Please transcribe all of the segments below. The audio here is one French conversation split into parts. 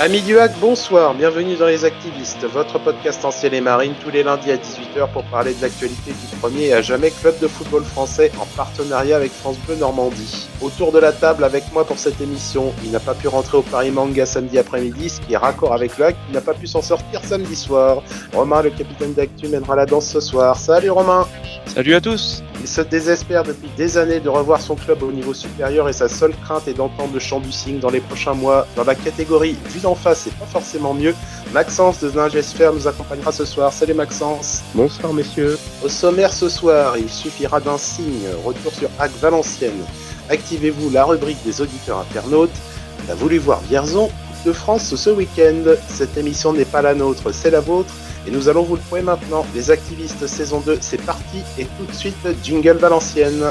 Amis du hack, bonsoir, bienvenue dans Les Activistes, votre podcast en ciel et marine tous les lundis à 18h pour parler de l'actualité du premier et à jamais club de football français en partenariat avec France Bleu Normandie. Autour de la table avec moi pour cette émission, il n'a pas pu rentrer au Paris Manga samedi après-midi, ce qui est raccord avec le hack, il n'a pas pu s'en sortir samedi soir. Romain, le capitaine d'actu, mènera la danse ce soir. Salut Romain Salut à tous Il se désespère depuis des années de revoir son club au niveau supérieur et sa seule crainte est d'entendre le chant du signe dans les prochains mois dans la catégorie en face, c'est pas forcément mieux. Maxence de Ningesphère nous accompagnera ce soir. Salut Maxence. Bonsoir messieurs. Au sommaire ce soir, il suffira d'un signe. Retour sur Hack Valenciennes. Activez-vous la rubrique des auditeurs internautes. On a voulu voir Vierzon de France ce week-end. Cette émission n'est pas la nôtre, c'est la vôtre. Et nous allons vous le prouver maintenant. Les activistes saison 2, c'est parti. Et tout de suite, Jingle Valenciennes.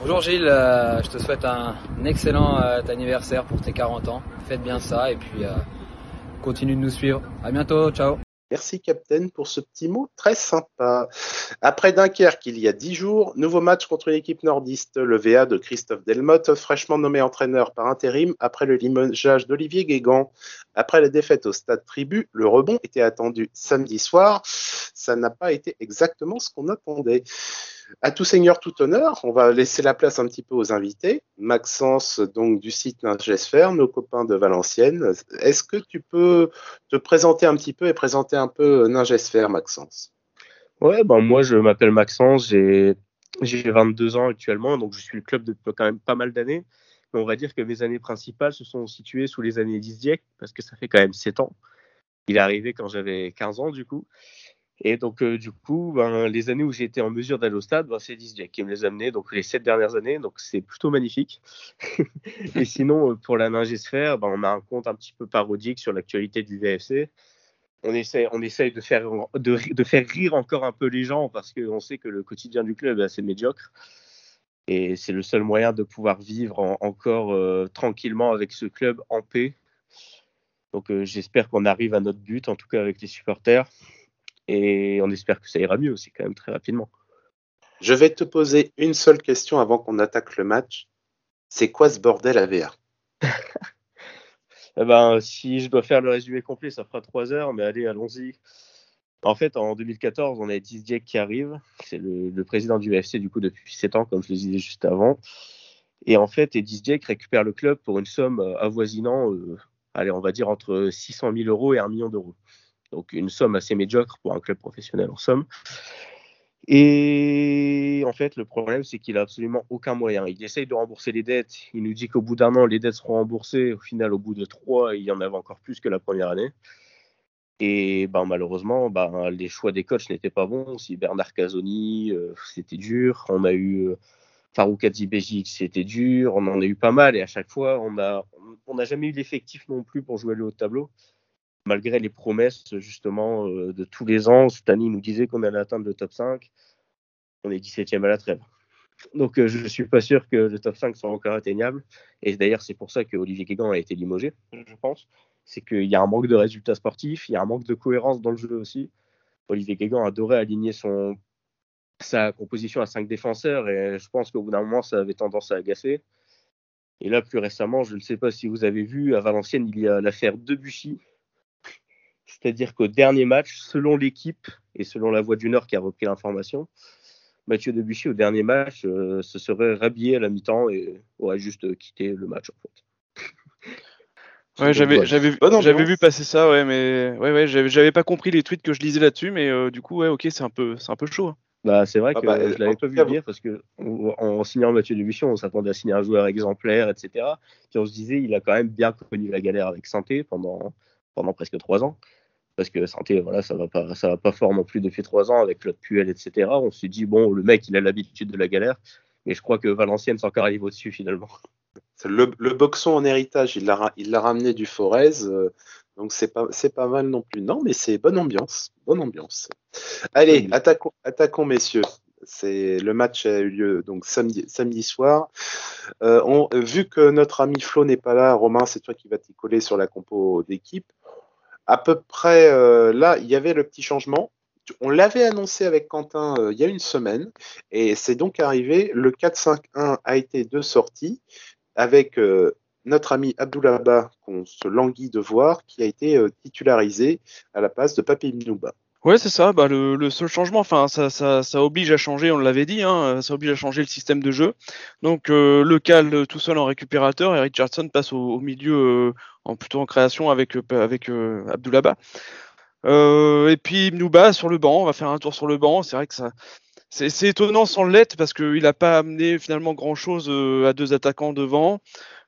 Bonjour Gilles, euh, je te souhaite un, excellent euh, anniversaire pour tes 40 ans. Faites bien ça et puis euh, continue de nous suivre. À bientôt, ciao. Merci Captain pour ce petit mot très sympa. Après Dunkerque, il y a dix jours, nouveau match contre une équipe nordiste, le VA de Christophe Delmotte, fraîchement nommé entraîneur par intérim après le limogeage d'Olivier Guégan. Après la défaite au stade Tribu, le rebond était attendu samedi soir. Ça n'a pas été exactement ce qu'on attendait. À tout seigneur, tout honneur, on va laisser la place un petit peu aux invités. Maxence, donc du site Ningesphère, nos copains de Valenciennes. Est-ce que tu peux te présenter un petit peu et présenter un peu Ningesphère, Maxence? Ouais, ben moi je m'appelle Maxence, j'ai 22 ans actuellement, donc je suis le club depuis quand même pas mal d'années. on va dire que mes années principales se sont situées sous les années d'Isdiek, parce que ça fait quand même 7 ans. Il est arrivé quand j'avais 15 ans du coup. Et donc, euh, du coup, ben, les années où j'ai été en mesure d'aller au stade, ben, c'est Jack qui me les a amenés, donc les sept dernières années, donc c'est plutôt magnifique. et sinon, euh, pour la Ningesphère, ben, on a un compte un petit peu parodique sur l'actualité du VFC. On essaye de, faire, de, de, faire rire encore un peu les gens parce qu'on sait que le quotidien du club est assez médiocre. Et c'est le seul moyen de pouvoir vivre encore euh, tranquillement avec ce club en paix. Donc j'espère qu'on arrive à notre but, en tout cas avec les supporters. Et on espère que ça ira mieux aussi quand même très rapidement. Je vais te poser une seule question avant qu'on attaque le match. C'est quoi ce bordel à VR eh ben, Si je dois faire le résumé complet, ça fera trois heures, mais allez, allons-y. En fait, en 2014, on a Didier qui arrive. C'est le, président du UFC du coup depuis 7 ans, comme je le disais juste avant. Et en fait, Edis récupère le club pour une somme euh, avoisinant, euh, allez, on va dire entre 600 000 euros et 1 million d'euros. Donc une somme assez médiocre pour un club professionnel en somme. Et en fait, le problème, c'est qu'il a absolument aucun moyen. Il essaye de rembourser les dettes. Il nous dit qu'au bout d'un an, les dettes seront remboursées. Au final, au bout de trois, il y en avait encore plus que la première année. Et ben, malheureusement, ben, les choix des coachs n'étaient pas bons. Si Bernard Casoni, euh, c'était dur. On a eu euh, Farouk c'était dur. On en a eu pas mal. Et à chaque fois, on n'a on, jamais eu l'effectif non plus pour jouer le haut tableau malgré les promesses justement euh, de tous les ans. Cette nous disait qu'on allait atteindre le top 5. On est 17e à la trêve. Donc euh, je ne suis pas sûr que le top 5 soit encore atteignable. Et d'ailleurs, c'est pour ça que Olivier Guégan a été limogé, je pense. C'est qu'il y a un manque de résultats sportifs, il y a un manque de cohérence dans le jeu aussi. Olivier Guégan adorait aligner son, sa composition à 5 défenseurs et je pense qu'au bout d'un moment, ça avait tendance à agacer. Et là, plus récemment, je ne sais pas si vous avez vu, à Valenciennes, il y a l'affaire Debuchy, c'est-à-dire qu'au dernier match, selon l'équipe et selon la Voix du Nord qui a repris l'information, Mathieu Debuchy, au dernier match, euh, se serait rhabillé à la mi-temps et aurait juste quitté le match, en fait. Ouais, j'avais j'avais vu, j'avais vu passer ça, ouais, mais ouais, ouais, j'avais pas compris les tweets que je lisais là-dessus, mais euh, du coup, ouais, ok, c'est un peu, c'est un peu chaud. Hein. Bah, c'est vrai ah que bah, je l'avais pas vu venir parce que en, signant Mathieu Debuchy, on s'attendait à signer un joueur exemplaire, etc. Puis on se disait, il a quand même bien connu la galère avec Santé pendant pendant presque trois ans parce que santé, voilà, ça va pas, ça va pas fort non plus depuis trois ans avec Claude Puel, etc. On s'est dit bon, le mec, il a l'habitude de la galère, mais je crois que Valenciennes encore arrivé au-dessus finalement. Le, le, boxon en héritage, il l'a, il l'a ramené du Forez, euh, donc c'est pas, c'est pas mal non plus. Non, mais c'est bonne ambiance, bonne ambiance. Allez, attaquons, attaquons messieurs. C'est le match a eu lieu donc samedi, samedi soir. Euh, on, vu que notre ami Flo n'est pas là, Romain, c'est toi qui vas t'y coller sur la compo d'équipe à peu près euh, là, il y avait le petit changement. On l'avait annoncé avec Quentin euh, il y a une semaine et c'est donc arrivé. Le 4-5-1 a été de sortie avec euh, notre ami Abdoulaba, qu'on se languit de voir, qui a été titularisé à la place de Papi Mnouba. Ouais, c'est ça. Bah, le, seul changement, enfin, ça, ça, oblige à changer, on l'avait dit, hein, ça oblige à changer le système de jeu. Donc, euh, le Cal tout seul en récupérateur et Richardson passe au, milieu, euh, en plutôt en création avec, euh, avec Abdoulaba. et puis Mnouba sur le banc, on va faire un tour sur le banc. C'est vrai que ça, c'est étonnant sans l'être parce qu'il n'a pas amené finalement grand chose à deux attaquants devant.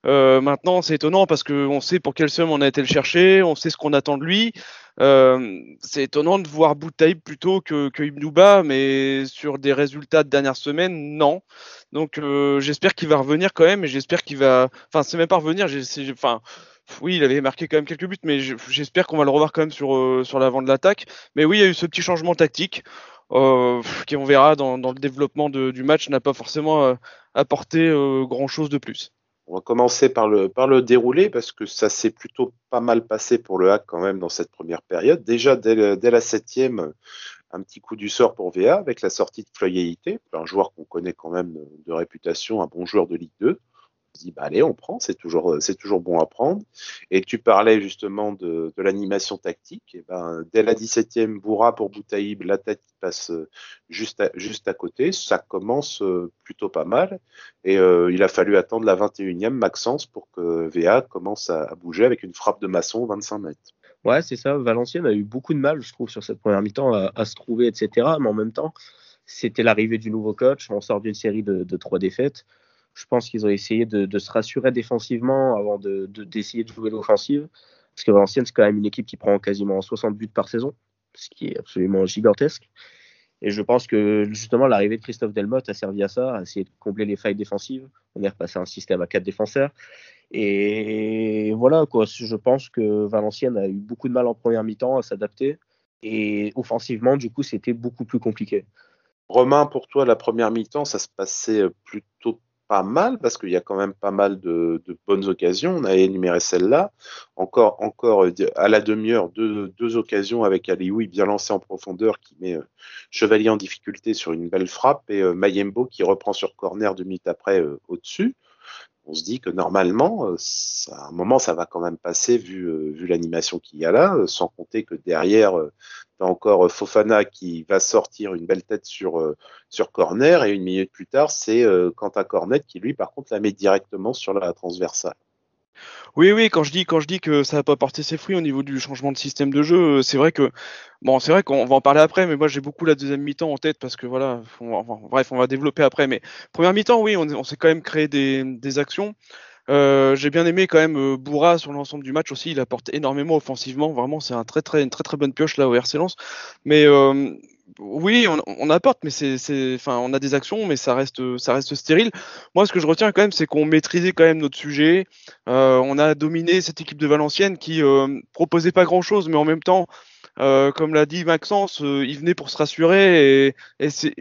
Euh, maintenant, c'est étonnant parce qu'on sait pour quelle somme on a été le chercher, on sait ce qu'on attend de lui. Euh, c'est étonnant de voir Boutaïb plutôt que, que Ibnouba, mais sur des résultats de dernière semaine, non. Donc euh, j'espère qu'il va revenir quand même, et j'espère qu'il va. Enfin, c'est même pas revenir. Enfin, oui, il avait marqué quand même quelques buts, mais j'espère qu'on va le revoir quand même sur sur l'avant de l'attaque. Mais oui, il y a eu ce petit changement tactique. Qui on verra dans, dans le développement du match n'a pas forcément apporté grand chose de plus. On va commencer par le, par le déroulé parce que ça s'est plutôt pas mal passé pour le hack quand même dans cette première période. Déjà dès, la septième, un petit coup du sort pour VA avec la sortie de Floyalité, un joueur qu'on connaît quand même de réputation, un bon joueur de Ligue 2 dit bah allez on prend c'est toujours c'est toujours bon à prendre. Et tu parlais justement de, l'animation tactique. Et ben dès la 17e Bourra pour Boutaïb la tête passe euh, juste à, juste à côté ça commence euh, plutôt pas mal. Et euh, il a fallu attendre la 21e Maxence pour que VA commence à, bouger avec une frappe de maçon 25 mètres. Ouais c'est ça. Valenciennes a eu beaucoup de mal je trouve sur cette première mi-temps à, se trouver etc mais en même temps c'était l'arrivée du nouveau coach. On sort d'une série de trois défaites je pense qu'ils ont essayé de, se rassurer défensivement avant d'essayer de, jouer l'offensive. Parce que Valenciennes, c'est quand même une équipe qui prend quasiment 60 buts par saison, ce qui est absolument gigantesque. Et je pense que justement l'arrivée de Christophe Delmotte a servi à ça, à essayer de combler les failles défensives. On est repassé à un système à quatre défenseurs. Et voilà, quoi. Je pense que Valenciennes a eu beaucoup de mal en première mi-temps à s'adapter. Et offensivement, du coup, c'était beaucoup plus compliqué. Romain, pour toi, la première mi-temps, ça se passait plutôt pas mal parce qu'il y a quand même pas mal de, bonnes occasions. On a énuméré celle-là. Encore, encore euh, à la demi-heure, deux, deux, occasions avec Alioui bien lancé en profondeur qui met euh, Chevalier en difficulté sur une belle frappe et euh, Mayembo qui reprend sur corner deux minutes après au-dessus on se dit que normalement, euh, à un moment, ça va quand même passer vu, euh, l'animation qu'il y a là, euh, sans compter que derrière, tu as encore Fofana qui va sortir une belle tête sur, sur corner, et une minute plus tard, c'est Quentin Cornet qui, lui, par contre, la met directement sur la transversale. Oui, oui, quand je dis quand je dis que ça n'a pas porté ses fruits au niveau du changement de système de jeu, c'est vrai que bon, c'est vrai qu'on va en parler après, mais moi j'ai beaucoup la deuxième mi-temps en tête parce que voilà, bref, on va développer après. Mais première mi-temps, oui, on, s'est quand même créé des, actions. Euh, j'ai bien aimé quand même euh, sur l'ensemble du match aussi. Il apporte énormément offensivement. Vraiment, c'est un très très une très très bonne pioche là au RC Lens. Mais euh, oui, on, apporte, mais c'est, enfin, on a des actions, mais ça reste, ça reste stérile. Moi, ce que je retiens quand même, c'est qu'on maîtrisait quand même notre sujet. Euh, on a dominé cette équipe de Valenciennes qui euh, proposait pas grand-chose, mais en même temps, euh, comme l'a dit Maxence, ils venaient pour se rassurer et,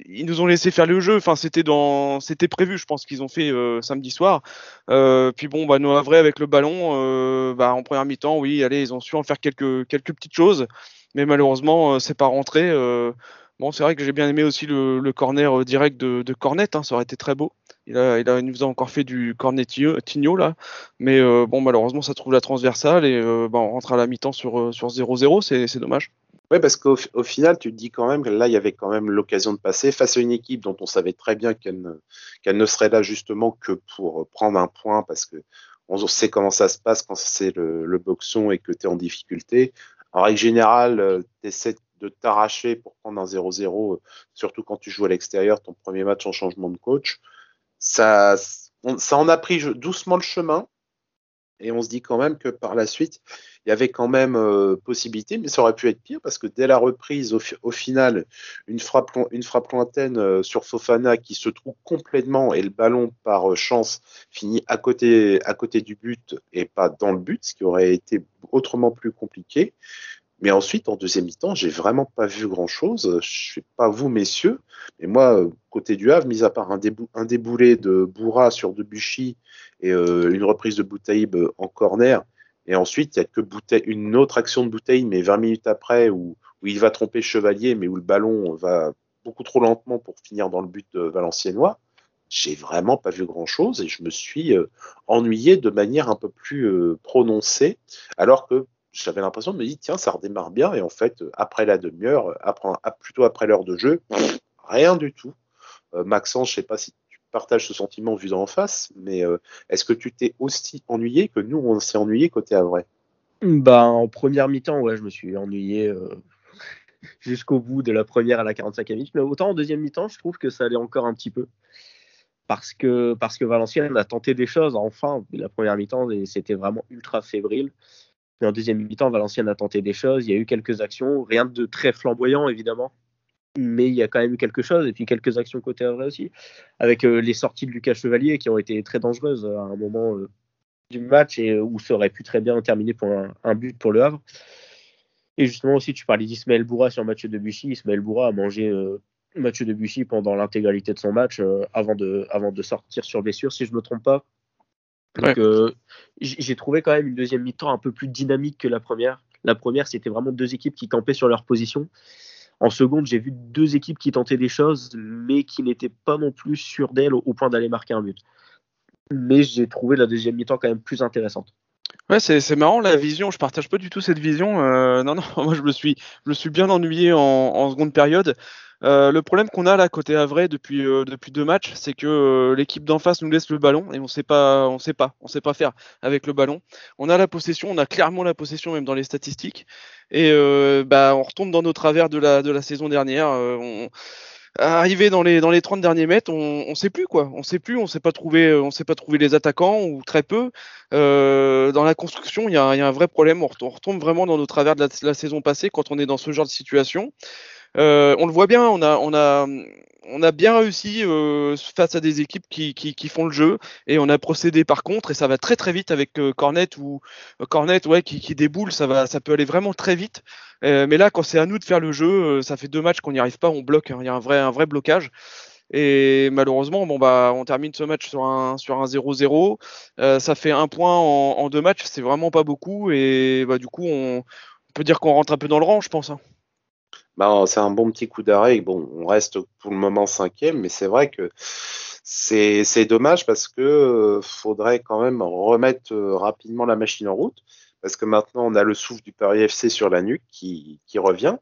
ils nous ont laissé faire le jeu. Enfin, c'était dans, c'était prévu. Je pense qu'ils ont fait samedi soir. puis bon, bah, Noah Vrai avec le ballon, bah, en première mi-temps, oui, allez, ils ont su en faire quelques, quelques petites choses mais malheureusement, c'est pas rentré. Bon, c'est vrai que j'ai bien aimé aussi le, corner euh, direct de, de Cornet, hein, ça aurait été très beau. Il, a, il, nous a encore fait du Cornetinho là, mais euh, bon, malheureusement, ça trouve la transversale et euh, bah, on rentre à la mi-temps sur, sur 0-0, c'est dommage. Oui, parce qu'au au final, tu te dis quand même que là, il y avait quand même l'occasion de passer face à une équipe dont on savait très bien qu'elle ne, ne serait là justement que pour prendre un point, parce que on sait comment ça se passe quand c'est le, le boxon et que tu es en difficulté. En règle générale, tu essaies de t'arracher pour prendre un 0-0, euh, surtout quand tu joues à l'extérieur, ton premier match en changement de coach. Ça, ça en a pris doucement le chemin. Et on se dit quand même que par la suite, il y avait quand même euh, possibilité, mais ça aurait pu être pire parce que dès la reprise, au, final, une frappe, lointaine euh, sur Fofana qui se trouve complètement et le ballon par chance finit à côté du but et pas dans le but, ce qui aurait été autrement plus compliqué. Mais ensuite, en deuxième mi-temps, j'ai vraiment pas vu grand-chose. Je sais pas vous, messieurs, mais moi, côté du Havre, mis à part un, un déboulé de Bourra sur Debuchy et euh, une reprise de Boutaïb en corner, et ensuite, il y a que une autre action de Boutaïb, mais 20 minutes après, où, où, il va tromper Chevalier, mais où le ballon va beaucoup trop lentement pour finir dans le but valenciennois. j'ai vraiment pas vu grand chose et je me suis euh, ennuyé de manière un peu plus euh, prononcée, alors que j'avais l'impression de me dire tiens ça redémarre bien et en fait après la demi-heure, après, plutôt après l'heure de jeu, rien du tout. Maxence, je sais pas si tu partages ce sentiment vu d'en face, mais est-ce que tu t'es aussi ennuyé que nous on s'est ennuyé côté Avray Bah en première mi-temps ouais je me suis ennuyé jusqu'au bout de la première à la 45e minute. Mais autant en deuxième mi-temps, je trouve que ça allait encore un petit peu. Parce que, parce que Valenciennes a tenté des choses, enfin, la première mi-temps, c'était vraiment ultra fébrile. En deuxième mi-temps, Valenciennes a tenté des choses, il y a eu quelques actions, rien de très flamboyant évidemment, mais il y a quand même eu quelque chose, et puis quelques actions côté vrai aussi, avec euh, les sorties de Lucas Chevalier qui ont été très dangereuses à un moment euh, du match et où ça aurait pu très bien terminer pour un but pour le Havre. Et justement aussi, tu parlais d'Ismaël Boura sur Mathieu Debuchy. Ismaël Boura a mangé euh, Mathieu Debuchy pendant l'intégralité de son match euh, avant, de, avant de sortir sur blessure, si je ne me trompe pas. Donc, euh, j'ai trouvé quand même une deuxième mi-temps un peu plus dynamique que la première. La première, c'était vraiment deux équipes qui campaient sur leur position. En seconde, j'ai vu deux équipes qui tentaient des choses, mais qui n'étaient pas non plus sûres d'elles au point d'aller marquer un but. Mais j'ai trouvé la deuxième mi-temps quand même plus intéressante. Ouais, c'est marrant la vision. Je partage pas du tout cette vision. Euh, non, non, moi je me suis, je me suis bien ennuyé en, en seconde période. Euh, le problème qu'on a là côté Havre depuis euh, depuis deux matchs, c'est que euh, l'équipe d'en face nous laisse le ballon et on sait pas, on sait pas, on sait pas faire avec le ballon. On a la possession, on a clairement la possession même dans les statistiques et euh, bah on retombe dans nos travers de la de la saison dernière. On, arrivé dans les dans les 30 derniers mètres, on, on sait plus quoi. On sait plus, on sait pas trouver, on sait pas trouver les attaquants ou très peu. Euh, dans la construction, il y a, y a, un vrai problème. On retombe vraiment dans nos travers de la, saison passée quand on est dans ce genre de situation. Euh, on le voit bien, on a, bien réussi euh, face à des équipes qui, font le jeu et on a procédé par contre et ça va très très vite avec euh, Cornet ou euh, Cornet ouais qui, déboule, ça peut aller vraiment très vite. Mais là, quand c'est à nous de faire le jeu, ça fait deux matchs qu'on n'y arrive pas, on bloque, hein. il y a un vrai, blocage. Et malheureusement, bah, on termine ce match sur un sur un 0-0. Euh, ça fait un point en, deux matchs, c'est vraiment pas beaucoup. Et bah, du coup, on, on peut dire qu'on rentre un peu dans le rang, je pense. Hein. Bah, c'est un bon petit coup d'arrêt. Bon, on reste pour le moment cinquième, mais c'est vrai que c'est dommage parce que faudrait quand même remettre rapidement la machine en route parce que maintenant on a le souffle du Paris FC sur la nuque qui, qui revient.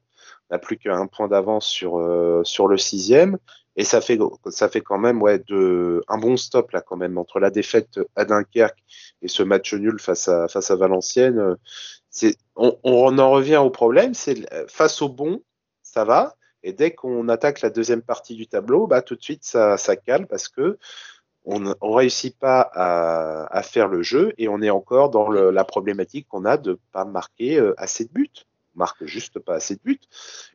On n'a plus qu'un point d'avance sur, euh, sur le sixième. Et ça fait, ça fait quand même ouais, de, un bon stop là quand même entre la défaite à Dunkerque et ce match nul face à, face à Valenciennes. On, on en revient au problème, c'est face au bon, ça va. Et dès qu'on attaque la deuxième partie du tableau, bah, tout de suite ça, cale parce que on ne réussit pas à, faire le jeu et on est encore dans la problématique qu'on a de pas marquer euh, assez de buts. On marque juste pas assez de buts.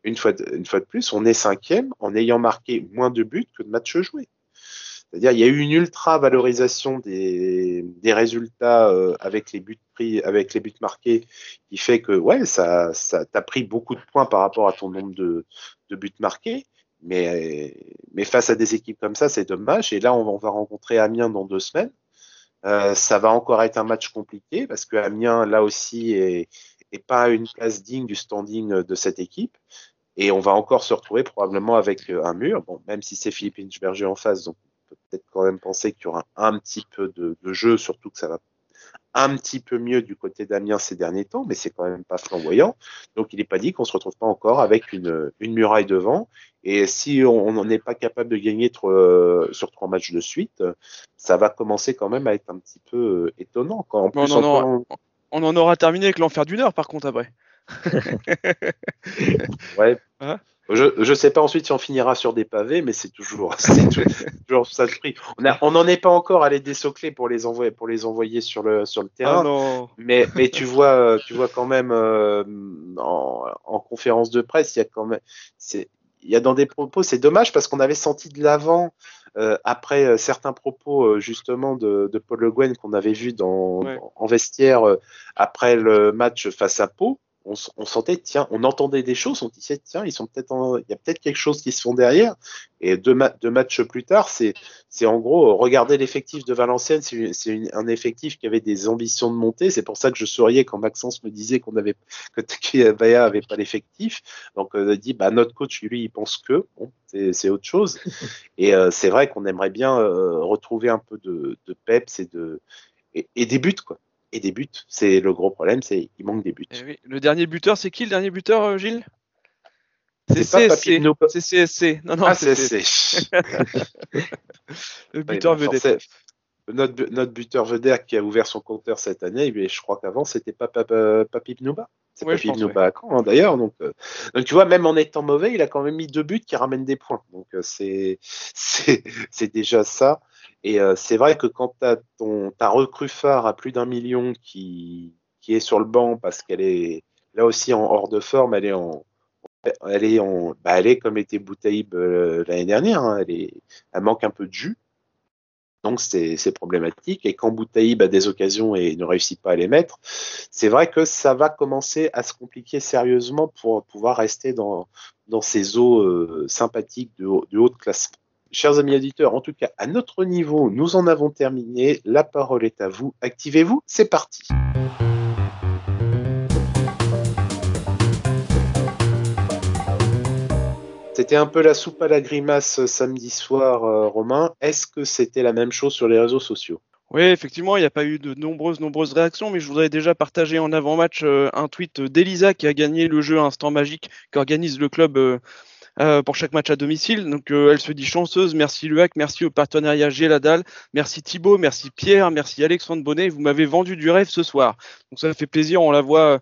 Une fois de plus, on est cinquième en ayant marqué moins de buts que de matchs joués. C'est-à-dire, il y a eu une ultra valorisation des, résultats euh, avec les buts marqués, qui fait que ouais, ça, pris beaucoup de points par rapport à ton nombre de, buts marqués. Mais, mais face à des équipes comme ça, c'est dommage. Et là, on, va rencontrer Amiens dans deux semaines. Euh, ça va encore être un match compliqué parce que Amiens, là aussi, est, pas une place digne du standing de cette équipe. Et on va encore se retrouver probablement avec un mur. Bon, même si c'est Philippe Inchberger en face, donc peut-être quand même penser qu'il y aura un petit peu de, de jeu, surtout que ça va un petit peu mieux du côté d'Amiens ces derniers temps, mais c'est quand même pas flamboyant. Donc il n'est pas dit qu'on se retrouve pas encore avec une, une muraille devant. Et si on n'est pas capable de gagner euh, sur trois matchs de suite, ça va commencer quand même à être un petit peu euh, étonnant. Quand en plus, on en aura terminé avec l'enfer d'une heure par contre après. ouais. Hein? Je je sais pas ensuite si on finira sur des pavés, mais c'est toujours, c'est toujours ça de prix. On n'en est pas encore à les désocler pour les envoyer, pour les envoyer sur le sur le terrain. Ah non. Mais mais tu vois, tu vois quand même euh, en, en conférence de presse, il y a quand même, il y a dans des propos, c'est dommage parce qu'on avait senti de l'avant euh, après euh, certains propos euh, justement de, de, Paul Le Guen qu'on avait vu dans, Ouais. dans- en vestiaire euh, après le match face à Pau on, sentait, tiens, on entendait des choses, on disait, tiens, ils sont peut-être, il y a peut-être quelque chose qui se font derrière. Et deux, matchs plus tard, c'est, c'est en gros, regarder l'effectif de Valenciennes, c'est, un effectif qui avait des ambitions de monter. C'est pour ça que je souriais quand Maxence me disait qu'on avait, que Takaya avait pas l'effectif. Donc, on a dit, bah, notre coach, lui, il pense que, bon, c'est, autre chose. Et euh, c'est vrai qu'on aimerait bien euh, retrouver un peu de, de peps et de, et, et des buts, quoi et des buts. C'est le gros problème, c'est qu'il manque des buts. Eh le dernier buteur, c'est qui le dernier buteur, euh, Gilles? C'est CSC. C'est CSC. Non, non, ah, CSC. le buteur vedette. Notre, notre, buteur vedette qui a ouvert son compteur cette année, je crois qu'avant, c'était pas Papi Pnouba. C'est ouais, Papi Pnouba à Caen, hein, d'ailleurs. Donc, euh, donc, tu vois, même en étant mauvais, il a quand même mis deux buts qui ramènent des points. Donc, euh, c'est déjà ça. Et euh, c'est vrai que quand tu as ton, ta recrue phare à plus d'un million qui, qui est sur le banc parce qu'elle est là aussi en hors de forme, elle est en, elle est en, bah elle est comme était Boutaïb l'année dernière, hein, elle, est, elle manque un peu de jus. Donc c'est problématique. Et quand Boutaïb a des occasions et ne réussit pas à les mettre, c'est vrai que ça va commencer à se compliquer sérieusement pour pouvoir rester dans, ces eaux euh, sympathiques de, de haute classement. Chers amis auditeurs, en tout cas, à notre niveau, nous en avons terminé. La parole est à vous. Activez-vous, c'est parti. C'était un peu la soupe à la grimace samedi soir, euh, Romain. Est-ce que c'était la même chose sur les réseaux sociaux? Oui, effectivement, il n'y a pas eu de nombreuses, nombreuses réactions, mais je voudrais déjà partager en avant-match euh, un tweet d'Elisa qui a gagné le jeu Instant Magique qu'organise le club euh, euh, pour chaque match à domicile. Donc euh, elle se dit chanceuse. Merci Luac, merci au partenariat Géladal, merci Thibaut, merci Pierre, merci Alexandre Bonnet. Vous m'avez vendu du rêve ce soir. Donc ça fait plaisir. On la voit. Euh,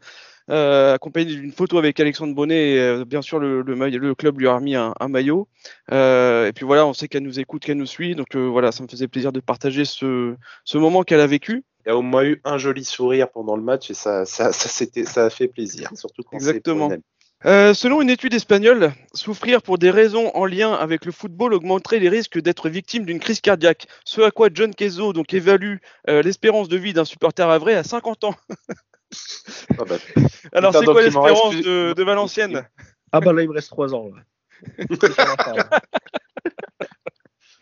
accompagnée d'une photo avec Alexandre Bonnet et bien sûr le, le, club lui a remis un, maillot. Et puis voilà on sait qu'elle nous écoute qu'elle nous suit. Donc voilà ça me faisait plaisir de partager ce, ce moment qu'elle a vécu. Il y a au moins eu un joli sourire pendant le match et ça ça ça, ça a fait plaisir surtout quand exactement. Euh, selon une étude espagnole, souffrir pour des raisons en lien avec le football augmenterait les risques d'être victime d'une crise cardiaque. Ce à quoi John Kezo donc évalue euh, l'espérance de vie d'un supporter à vrai à 50 ans. Ah bah, Alors c'est quoi l'espérance de, de, Valenciennes? Ah bah là il me reste 3 ans.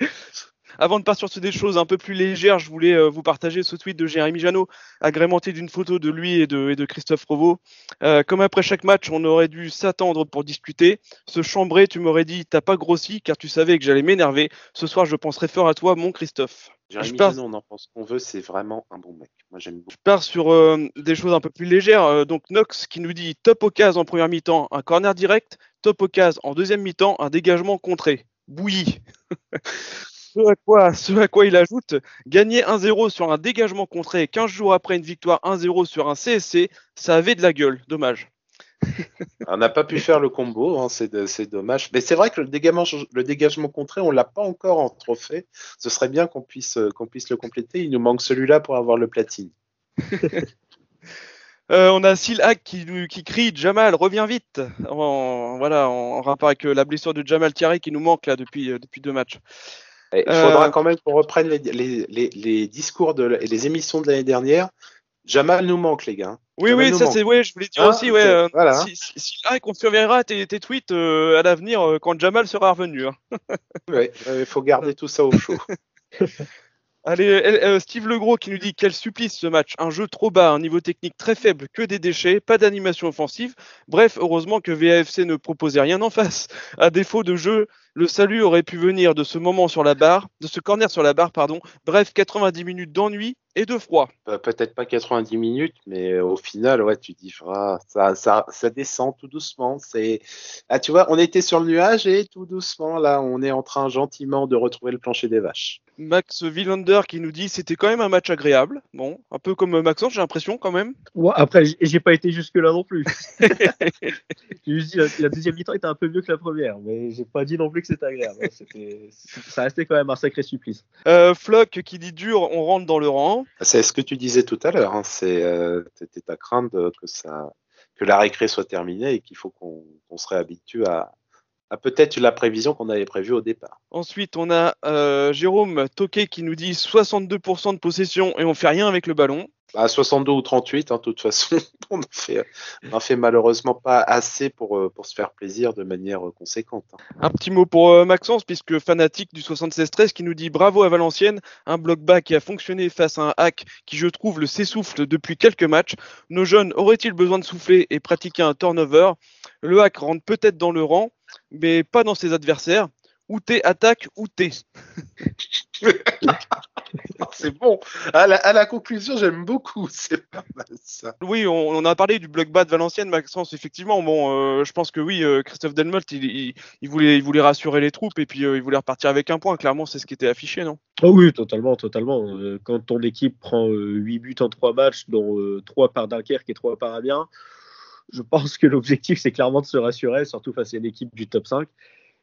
Avant de partir sur des choses un peu plus légères, je voulais euh, vous partager ce tweet de Jérémy Janot, agrémenté d'une photo de lui et de, Christophe Provo. Euh, comme après chaque match, on aurait dû s'attendre pour discuter. Ce chambré, tu m'aurais dit, t'as pas grossi car tu savais que j'allais m'énerver. Ce soir, je penserai fort à toi, mon Christophe. Jérémy Janot, on en pense qu'on veut, c'est vraiment un bon mec. Moi, j'aime beaucoup. Je pars sur euh, des choses un peu plus légères. donc, Nox qui nous dit top au en première mi-temps, un corner direct, top au en deuxième mi-temps, un dégagement contré. Bouilli. Ce à, quoi, ce à quoi il ajoute gagner 1-0 sur un dégagement contré 15 jours après une victoire 1-0 sur un CSC, ça avait de la gueule. Dommage. on n'a pas pu faire le combo, hein, c'est dommage. Mais c'est vrai que le dégagement, le dégagement contré, on l'a pas encore en trophée. Ce serait bien qu'on puisse, qu'on puisse le compléter. Il nous manque celui-là pour avoir le platine. Euh, on a Silhag qui, qui crie Jamal, reviens vite. En, voilà, en, rapport avec la blessure de Jamal Thierry qui nous manque là depuis, euh, depuis deux matchs. Il faudra euh, quand même qu'on reprenne les, discours de, et les émissions de l'année dernière. Jamal nous manque, les gars. Oui, oui, ça c'est, ouais, je voulais dire ah, aussi, ouais. Euh, voilà. Si, si, qu'on surveillera tes, tweets euh, à l'avenir quand Jamal sera revenu. Hein. oui, il faut garder tout ça au chaud. Allez, Steve Legros qui nous dit quel supplice ce match, un jeu trop bas, un niveau technique très faible, que des déchets, pas d'animation offensive. Bref, heureusement que VAFC ne proposait rien en face. À défaut de jeu, le salut aurait pu venir de ce moment sur la barre, de ce corner sur la barre, pardon. Bref, 90 minutes d'ennui et de froid. Peut-être pas 90 minutes, mais euh, au final, ouais, tu dis, ah, ça, ça, ça descend tout doucement. C'est, ah, tu vois, on était sur le nuage et tout doucement, là, on est en train gentiment de retrouver le plancher des vaches. Max Villander qui nous dit c'était quand même un match agréable. Bon, un peu comme Maxence, j'ai l'impression quand même. Ouais, après, j'ai pas été jusque là non plus. juste dit la, la deuxième mi-temps était un peu mieux que la première, mais j'ai pas dit non plus que c'était agréable. ça restait quand même un sacré supplice. Euh, Flock qui dit dur, on rentre dans le rang. C'est ce que tu disais tout à l'heure. Hein. C'est euh, ta crainte que ça, que la récré soit terminée et qu'il faut qu'on se réhabitue à, à peut-être la prévision qu'on avait prévue au départ. Ensuite, on a euh, Jérôme Toquet qui nous dit 62% de possession et on fait rien avec le ballon. Bah, 62 ou 38, hein, de toute façon, on n'en fait, fait, malheureusement pas assez pour, euh, pour se faire plaisir de manière euh, conséquente. Hein. Un petit mot pour euh, Maxence, puisque fanatique du 76-13 qui nous dit bravo à Valenciennes, un bloc bas qui a fonctionné face à un hack qui, je trouve, le s'essouffle depuis quelques matchs. Nos jeunes auraient-ils besoin de souffler et pratiquer un turnover? Le hack rentre peut-être dans le rang, mais pas dans ses adversaires. Ou t'es attaque ou t'es. c'est bon. À la, conclusion, j'aime beaucoup. C'est pas mal ça. Oui, on, a parlé du bloc bas de Valenciennes, Maxence. Effectivement, bon, euh, je pense que oui, euh, Christophe Delmolt, il, voulait, il voulait rassurer les troupes et puis euh, il voulait repartir avec un point. Clairement, c'est ce qui était affiché, non? Oh Oui, totalement, totalement. quand ton équipe prend 8 buts en 3 matchs, dont 3 par Dunkerque et 3 par Amiens, je pense que l'objectif, c'est clairement de se rassurer, surtout face à une équipe du top 5.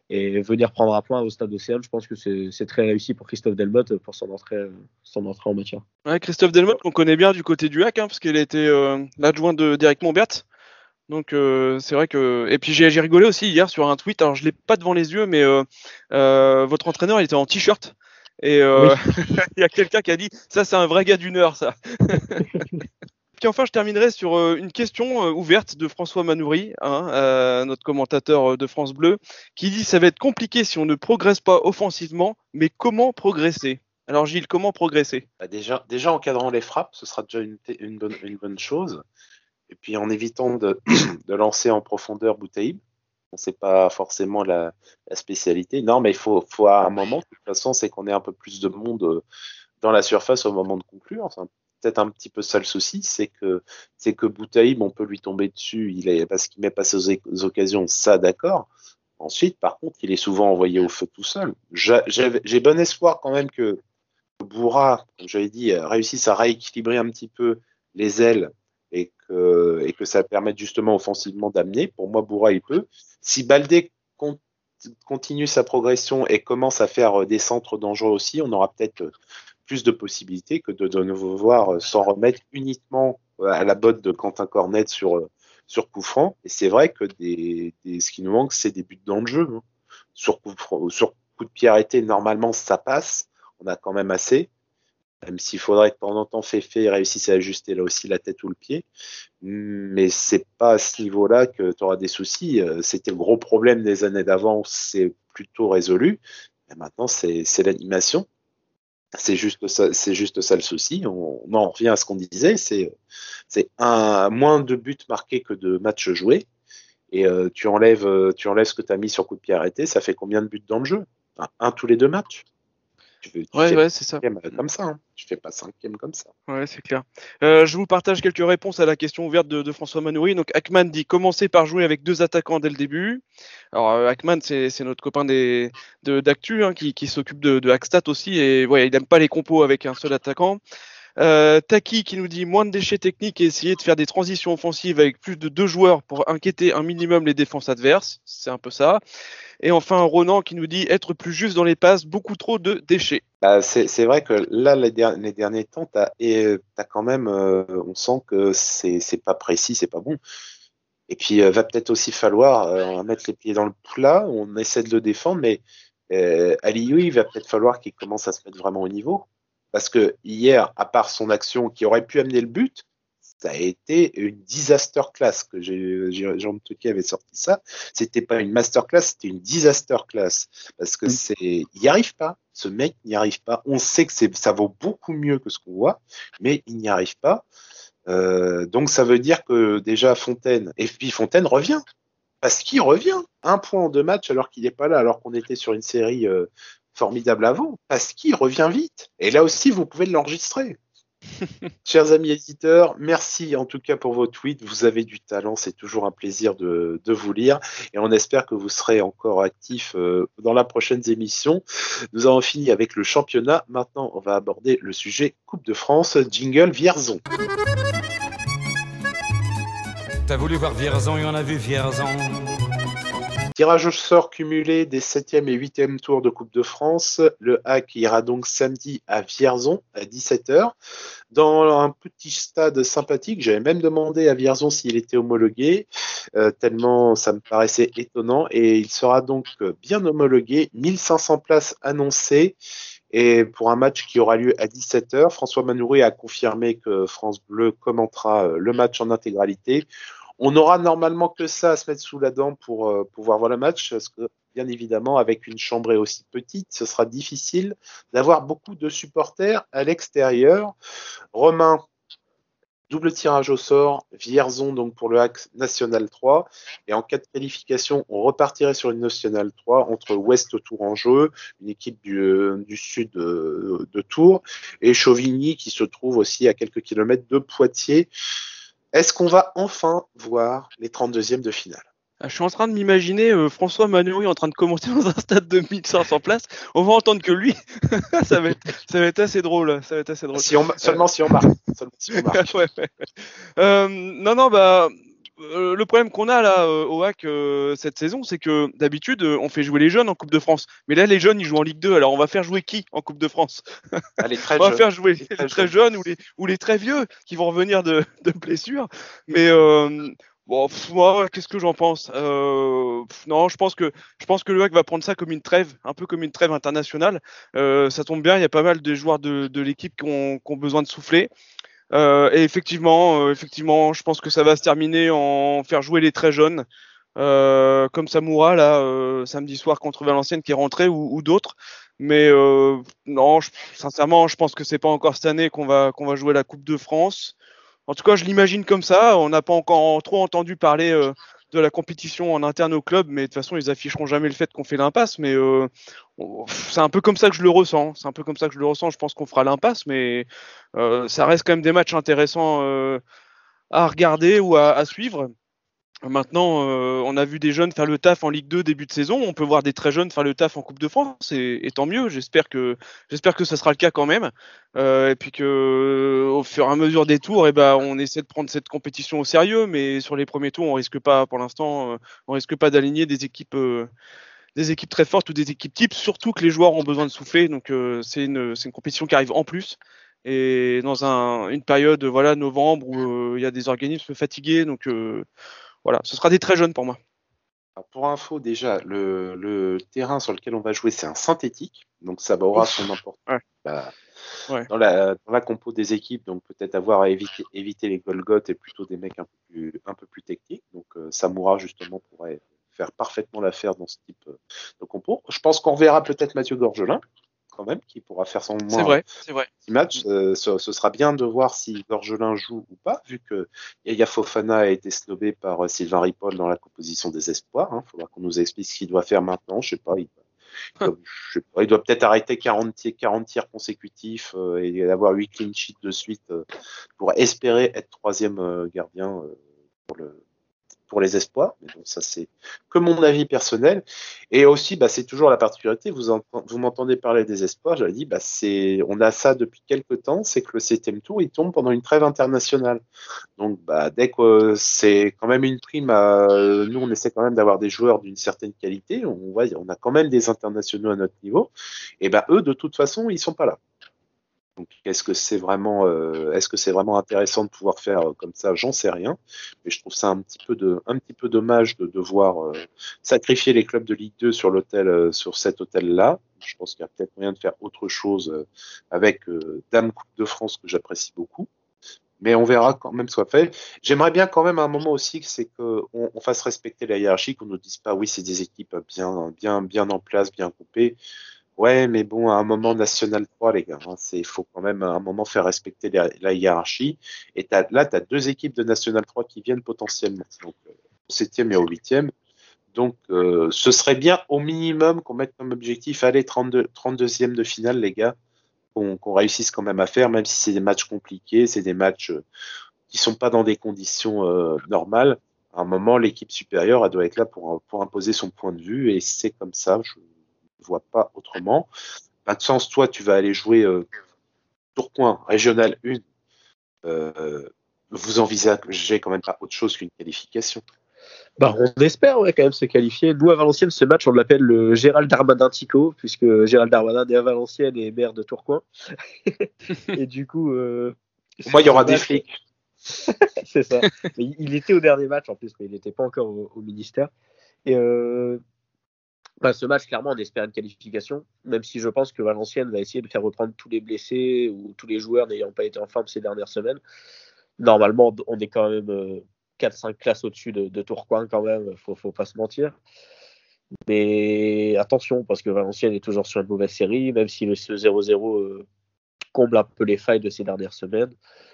Et venir prendre un point au stade Océane, je pense que c'est très réussi pour Christophe Delmotte pour son entrée, son entrée en matière. Ouais, Christophe Delmotte, qu'on connaît bien du côté du hack, hein, parce qu'il a été euh, l'adjoint de Derek Montbert. Donc euh, c'est vrai que et puis j'ai rigolé aussi hier sur un tweet. Alors je l'ai pas devant les yeux, mais euh, votre entraîneur il était en t-shirt et il y a quelqu'un qui a dit ça c'est un vrai gars d'une heure ça. enfin, je terminerai sur euh, une question euh, ouverte de François Manoury, hein, euh, notre commentateur de France Bleu, qui dit ça va être compliqué si on ne progresse pas offensivement, mais comment progresser? Alors Gilles, comment progresser? Bah, déjà, déjà encadrant les frappes, ce sera déjà une, bonne, chose. Et puis en évitant de, lancer en profondeur Boutaïb. C'est pas forcément la, spécialité. Non, mais il faut à un moment, de toute façon, c'est qu'on ait un peu plus de monde dans la surface au moment de conclure peut-être un petit peu ça le souci, c'est que c'est que Boutaïb, on peut lui tomber dessus, il est parce qu'il met pas ses occasions, ça d'accord. Ensuite, par contre, il est souvent envoyé au feu tout seul. J'ai bon espoir quand même que Bourra, comme j'avais dit, réussisse à rééquilibrer un petit peu les ailes et que, et que ça permette justement offensivement d'amener. Pour moi, Bourra, il peut. Si Baldé continue sa progression et commence à faire des centres dangereux aussi, on aura peut-être plus de possibilités que de, de nouveau voir euh, s'en remettre uniquement euh, à la botte de Quentin Cornet sur, euh, sur coup franc. Et c'est vrai que des, ce qui nous manque, c'est des buts dans le jeu. Hein. Sur, coup, de pied arrêté, normalement, ça passe. On a quand même assez. Même s'il faudrait que de temps Féfé réussisse à ajuster là aussi la tête ou le pied. Mais c'est pas à ce niveau-là que tu auras des soucis. C'était le gros problème des années d'avant, c'est plutôt résolu. Maintenant, c'est l'animation. C'est juste ça, c'est juste ça le souci. On, en revient à ce qu'on disait, c'est c'est un moins de buts marqués que de matchs joués. Et euh, tu enlèves tu enlèves ce que tu as mis sur coup de pied arrêté, ça fait combien de buts dans le jeu? Un, tous les deux matchs. Tu, ouais, ouais, c'est ça. Comme ça, hein. tu fais pas cinquième comme ça. Ouais, c'est clair. Euh, je vous partage quelques réponses à la question ouverte de, François Manoury. Donc, Ackman dit commencer par jouer avec deux attaquants dès le début. Alors, euh, Ackman, c'est notre copain des d'Actu hein, qui, qui s'occupe de, de Hackstat aussi. Et ouais, il n'aime pas les compos avec un seul attaquant. Euh, Taki qui nous dit moins de déchets techniques et essayer de faire des transitions offensives avec plus de deux joueurs pour inquiéter un minimum les défenses adverses. C'est un peu ça. Et enfin, Ronan qui nous dit être plus juste dans les passes, beaucoup trop de déchets. Bah, c'est vrai que là, les, derniers temps, as, quand même, euh, on sent que c'est pas précis, c'est pas bon. Et puis, euh, va peut-être aussi falloir euh, mettre les pieds dans le plat, on essaie de le défendre, mais euh, il va peut-être falloir qu'il commence à se mettre vraiment au niveau. Parce que hier, à part son action qui aurait pu amener le but, ça a été une disaster class que Jean Tocquet avait sorti ça. C'était pas une master class, c'était une disaster class parce que mm. c'est, il n'y arrive pas. Ce mec n'y arrive pas. On sait que c'est, ça vaut beaucoup mieux que ce qu'on voit, mais il n'y arrive pas. Euh, donc ça veut dire que déjà Fontaine, et puis Fontaine revient parce qu'il revient. Un point en deux matchs alors qu'il n'est pas là, alors qu'on était sur une série euh, formidable avant, parce qu'il revient vite. Et là aussi, vous pouvez l'enregistrer. Chers amis éditeurs, merci en tout cas pour vos tweets. Vous avez du talent, c'est toujours un plaisir de, vous lire et on espère que vous serez encore actifs euh, dans la prochaine émission. Nous avons fini avec le championnat. Maintenant, on va aborder le sujet Coupe de France. Jingle Vierzon. T'as voulu voir Vierzon et on a vu Vierzon. Tirage au sort cumulé des 7e et 8e tours de Coupe de France. Le hack ira donc samedi à Vierzon à 17h dans un petit stade sympathique. J'avais même demandé à Vierzon s'il était homologué, euh, tellement ça me paraissait étonnant. Et il sera donc bien homologué. 1500 places annoncées. Et pour un match qui aura lieu à 17h, François Manoury a confirmé que France Bleu commentera euh, le match en intégralité. On aura normalement que ça à se mettre sous la dent pour euh, pouvoir voir le match, parce que bien évidemment, avec une chambrée aussi petite, ce sera difficile d'avoir beaucoup de supporters à l'extérieur. Romain, double tirage au sort, Vierzon donc pour le hack National 3. Et en cas de qualification, on repartirait sur une National 3 entre Ouest Tourangeau, une équipe du, euh, sud de, de, Tours, et Chauvigny qui se trouve aussi à quelques kilomètres de Poitiers. Est-ce qu'on va enfin voir les 32e de finale? Ah, je suis en train de m'imaginer euh, François Manoury en train de commenter dans un stade de 1500 places. On va entendre que lui. ça, va être, ça va être assez drôle. Ça va être assez drôle. Si on, seulement si on marque. Seulement si on marque. ouais, ouais. Euh, non, non, bah. Euh, le problème qu'on a là euh, au hack euh, cette saison, c'est que d'habitude on fait jouer les jeunes en Coupe de France, mais là les jeunes ils jouent en Ligue 2. Alors on va faire jouer qui en Coupe de France? Ah, les très On va jeunes. faire jouer Les les très très, jeunes ou les ou les très vieux qui vont revenir de, de blessures. Mais bon, moi qu'est-ce que j'en pense? Pff, Non, je pense que je pense que le hack va prendre ça comme une trêve, un peu comme une trêve internationale. Ça tombe bien, il y a pas mal de joueurs de, de l'équipe qui ont, qui ont besoin de souffler. Euh, et effectivement, euh, effectivement, je pense que ça va se terminer en faire jouer les très jeunes, euh, comme Samoura là euh, samedi soir contre Valenciennes qui est rentré ou, ou d'autres. Mais euh, non, je- sincèrement, je pense que c'est pas encore cette année qu'on va qu'on va jouer la Coupe de France. En tout cas, je l'imagine comme ça. On n'a pas encore trop entendu parler euh, de la compétition en interne au club, mais de toute façon, ils afficheront jamais le fait qu'on fait l'impasse. Mais euh, c'est un peu comme ça que je le ressens. C'est un peu comme ça que je le ressens. Je pense qu'on fera l'impasse, mais euh, ça reste quand même des matchs intéressants euh, à regarder ou à suivre. Maintenant, euh, on a vu des jeunes faire le taf en Ligue 2 début de saison. On peut voir des très jeunes faire le taf en Coupe de France, et, et tant mieux. J'espère que j'espère que ça sera le cas quand même. Euh, et puis que au fur et à mesure des tours, eh ben, on essaie de prendre cette compétition au sérieux. Mais sur les premiers tours, on risque pas, pour l'instant, euh, on risque pas d'aligner des équipes. euh, des équipes très fortes ou des équipes types, surtout que les joueurs ont besoin de souffler. Donc euh, c'est une, une compétition qui arrive en plus et dans un, une période voilà novembre où euh, il y a des organismes fatigués. Donc euh, voilà, ce sera des très jeunes pour moi. Alors, pour info, déjà, le, le terrain sur lequel on va jouer, c'est un synthétique, donc ça aura son importance Ouais. bah, Ouais. dans, la, dans la compo des équipes, donc peut-être avoir à éviter, éviter les Golgoth et plutôt des mecs un peu plus, un peu plus techniques. Donc euh, Samoura, justement, pourrait faire parfaitement l'affaire dans ce type euh, de compo. Je pense qu'on verra peut-être Mathieu Gorgelin, quand même, qui pourra faire son moins vrai, vrai. petit match. Euh, ce, ce sera bien de voir si Gorgelin joue ou pas, vu que Yaya Fofana a été snobé par euh, Sylvain Ripoll dans la composition des espoirs. Il faudra qu'on nous explique ce qu'il doit faire maintenant. Je sais pas. Il, doit, je sais pas, il doit peut-être arrêter 40, ti- 40 tirs consécutifs euh, et avoir 8 clean sheets de suite euh, pour espérer être troisième gardien pour le pour les espoirs. Mais ça c'est que mon avis personnel. Et aussi, bah, c'est toujours la particularité. Vous, vous m'entendez parler des espoirs. J'avais dit, bah, c'est, on a ça depuis quelques temps. C'est que le septième tour, il tombe pendant une trêve internationale. Donc, bah, dès que euh, c'est quand même une prime, à, euh, nous, on essaie quand même d'avoir des joueurs d'une certaine qualité. On voit, on a quand même des internationaux à notre niveau. Et ben, eux, de toute façon, ils sont pas là. Donc, est-ce que c'est vraiment, euh, est-ce que c'est vraiment intéressant de pouvoir faire euh, comme ça? J'en sais rien, mais je trouve ça un petit peu de, un petit peu dommage de devoir euh, sacrifier les clubs de Ligue 2 sur l'hôtel, euh, sur cet hôtel-là. Je pense qu'il y a peut-être moyen de faire autre chose avec Dame Coupe de France que j'apprécie beaucoup. Mais on verra quand même soit fait. J'aimerais bien quand même à un moment aussi que c'est qu'on on fasse respecter la hiérarchie, qu'on ne dise pas oui c'est des équipes bien bien bien en place, bien coupées. Ouais, mais bon, à un moment national 3, les gars, hein, il faut quand même à un moment faire respecter la, hiérarchie. Et t'as, là, tu as deux équipes de national 3 qui viennent potentiellement, donc euh, au septième et au huitième. Donc, euh, ce serait bien au minimum qu'on mette comme objectif, allez, 32, 32e de finale, les gars, qu'on, réussisse quand même à faire, même si c'est des matchs compliqués, c'est des matchs euh, qui sont pas dans des conditions euh, normales. À un moment, l'équipe supérieure, elle doit être là pour, pour imposer son point de vue, et c'est comme ça. Vois pas autrement. Maintenant, toi, tu vas aller jouer euh, Tourcoing, Régional 1. Euh, vous envisagez quand même pas autre chose qu'une qualification. Bah, on espère ouais, quand même se qualifier. Nous, à Valenciennes, ce match, on l'appelle le Gérald Darmanin Tico, puisque Gérald Darmanin est à Valenciennes et maire de Tourcoing. et du coup. Euh, Moi, il y aura match, des flics. c'est ça. Mais il était au dernier match en plus, mais il n'était pas encore au, au ministère. Et euh, Ce match, clairement, on espère une qualification, même si je pense que Valenciennes va essayer de faire reprendre tous les blessés ou tous les joueurs n'ayant pas été en forme ces dernières semaines. Normalement, on est quand même 4-5 euh, classes au-dessus de, Tourcoing, quand même, faut, faut pas se mentir. Mais attention, parce que Valenciennes est toujours sur une mauvaise série, même si le 0-0 euh, comble un peu les failles de ces dernières semaines.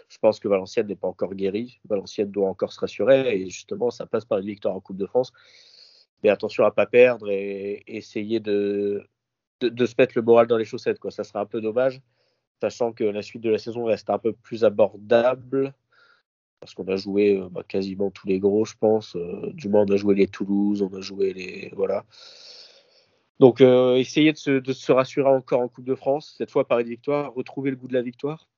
Je pense que Valenciennes n'est pas encore guérie. Valenciennes doit encore se rassurer, et justement, ça passe par une victoire en Coupe de France mais attention à pas perdre et, essayer de, se mettre le moral dans les chaussettes. Quoi. Ça serait un peu dommage, sachant que la suite de la saison reste un peu plus abordable, parce qu'on a joué euh, bah, quasiment tous les gros, je pense. Euh, du moins, on a joué les Toulouse, on a joué les. Voilà. Donc, euh, essayer de se, de se, rassurer encore en Coupe de France, cette fois par une victoire, retrouver le goût de la victoire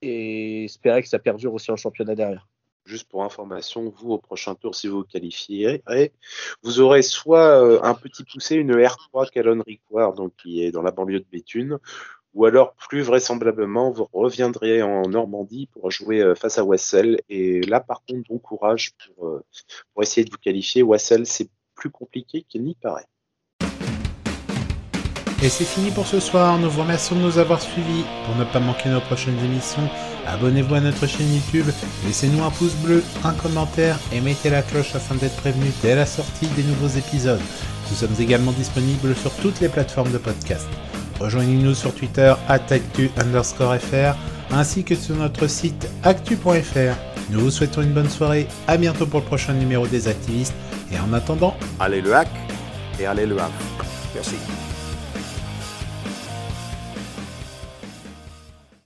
et espérer que ça perdure aussi en championnat derrière juste pour information, vous, au prochain tour, si vous vous qualifiez, vous aurez soit euh, un petit poussé, une R3 Calon Rickward, donc qui est dans la banlieue de Béthune, ou alors, plus vraisemblablement, vous reviendrez en Normandie pour jouer euh, face à Wassel. Et là, par contre, bon courage pour, euh, pour essayer de vous qualifier. Wassel, c'est plus compliqué qu'il n'y paraît. Et c'est fini pour ce soir. Nous vous remercions de nous avoir suivis. Pour ne pas manquer nos prochaines émissions, abonnez-vous à notre chaîne YouTube, laissez-nous un pouce bleu, un commentaire et mettez la cloche afin d'être prévenu dès la sortie des nouveaux épisodes. Nous sommes également disponibles sur toutes les plateformes de podcast. Rejoignez-nous sur Twitter actu underscore ainsi que sur notre site actu.fr. Nous vous souhaitons une bonne soirée, à bientôt pour le prochain numéro des activistes et en attendant, allez le hack et allez le hack. Merci.